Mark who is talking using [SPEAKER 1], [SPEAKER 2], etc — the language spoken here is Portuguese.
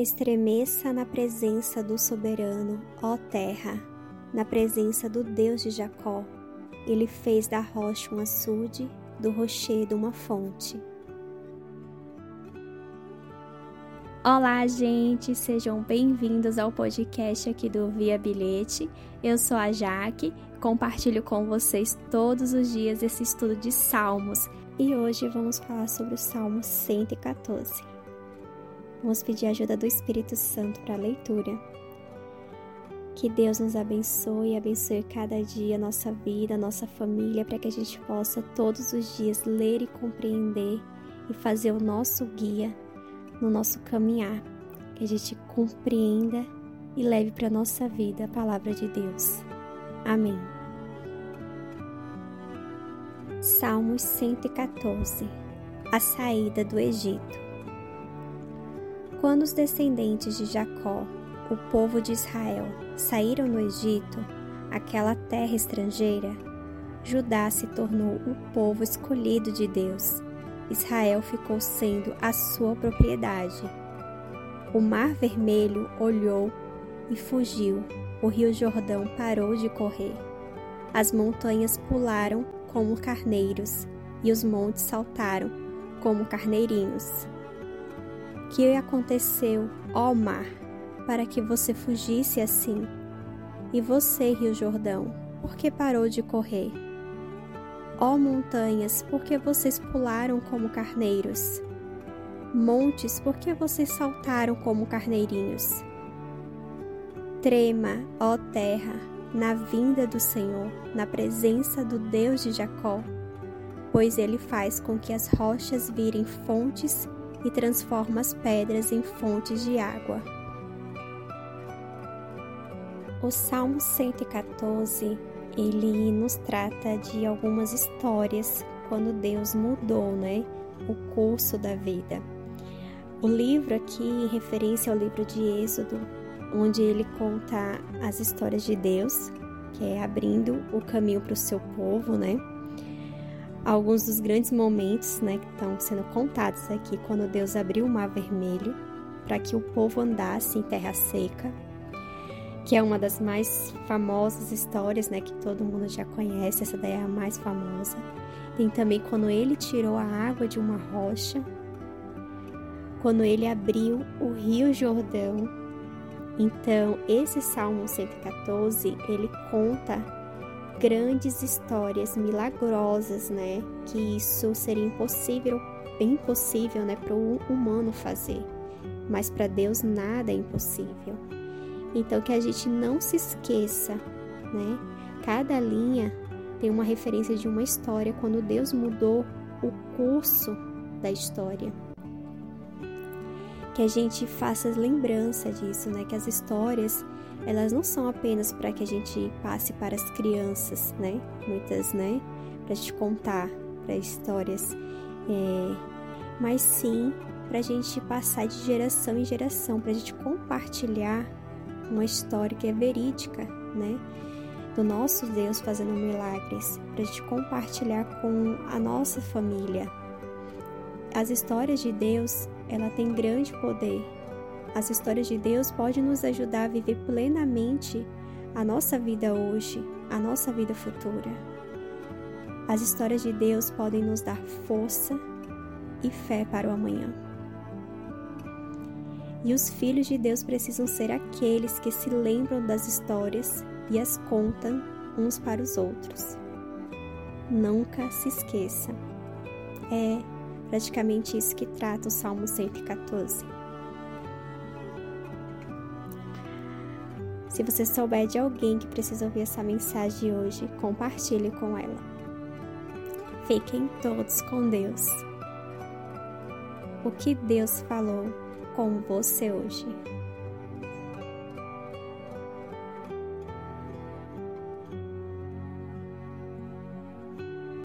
[SPEAKER 1] Estremeça na presença do soberano, ó terra, na presença do Deus de Jacó. Ele fez da rocha um açude, do rochedo uma fonte.
[SPEAKER 2] Olá, gente, sejam bem-vindos ao podcast aqui do Via Bilhete. Eu sou a Jaque, compartilho com vocês todos os dias esse estudo de Salmos
[SPEAKER 1] e hoje vamos falar sobre o Salmo 114. Vamos pedir a ajuda do Espírito Santo para a leitura. Que Deus nos abençoe abençoe cada dia a nossa vida, a nossa família, para que a gente possa todos os dias ler e compreender e fazer o nosso guia no nosso caminhar. Que a gente compreenda e leve para a nossa vida a palavra de Deus. Amém. Salmos 114 A saída do Egito. Quando os descendentes de Jacó, o povo de Israel, saíram do Egito, aquela terra estrangeira, Judá se tornou o povo escolhido de Deus. Israel ficou sendo a sua propriedade. O Mar Vermelho olhou e fugiu. O Rio Jordão parou de correr. As montanhas pularam como carneiros e os montes saltaram como carneirinhos. Que aconteceu, ó mar, para que você fugisse assim? E você, Rio Jordão, por que parou de correr? Ó montanhas, por que vocês pularam como carneiros? Montes, por que vocês saltaram como carneirinhos? Trema, ó terra, na vinda do Senhor, na presença do Deus de Jacó, pois ele faz com que as rochas virem fontes e transforma as pedras em fontes de água. O Salmo 114, ele nos trata de algumas histórias quando Deus mudou, né, o curso da vida. O livro aqui, referência ao livro de Êxodo, onde ele conta as histórias de Deus, que é abrindo o caminho para o seu povo, né? Alguns dos grandes momentos né, que estão sendo contados aqui quando Deus abriu o Mar Vermelho para que o povo andasse em terra seca, que é uma das mais famosas histórias né, que todo mundo já conhece, essa daí é a mais famosa. Tem também quando ele tirou a água de uma rocha, quando ele abriu o Rio Jordão. Então, esse Salmo 114, ele conta grandes histórias milagrosas, né? Que isso seria impossível, bem impossível, né, para o humano fazer. Mas para Deus nada é impossível. Então que a gente não se esqueça, né? Cada linha tem uma referência de uma história quando Deus mudou o curso da história. Que a gente faça lembrança disso, né? Que as histórias elas não são apenas para que a gente passe para as crianças, né? Muitas, né? Para gente contar para histórias, é, mas sim para a gente passar de geração em geração, para a gente compartilhar uma história que é verídica, né? Do nosso Deus fazendo milagres, para a gente compartilhar com a nossa família. As histórias de Deus, ela tem grande poder as histórias de Deus podem nos ajudar a viver plenamente a nossa vida hoje, a nossa vida futura. As histórias de Deus podem nos dar força e fé para o amanhã. E os filhos de Deus precisam ser aqueles que se lembram das histórias e as contam uns para os outros. Nunca se esqueça. É praticamente isso que trata o Salmo 114. Se você souber de alguém que precisa ouvir essa mensagem hoje, compartilhe com ela. Fiquem todos com Deus. O que Deus falou com você hoje?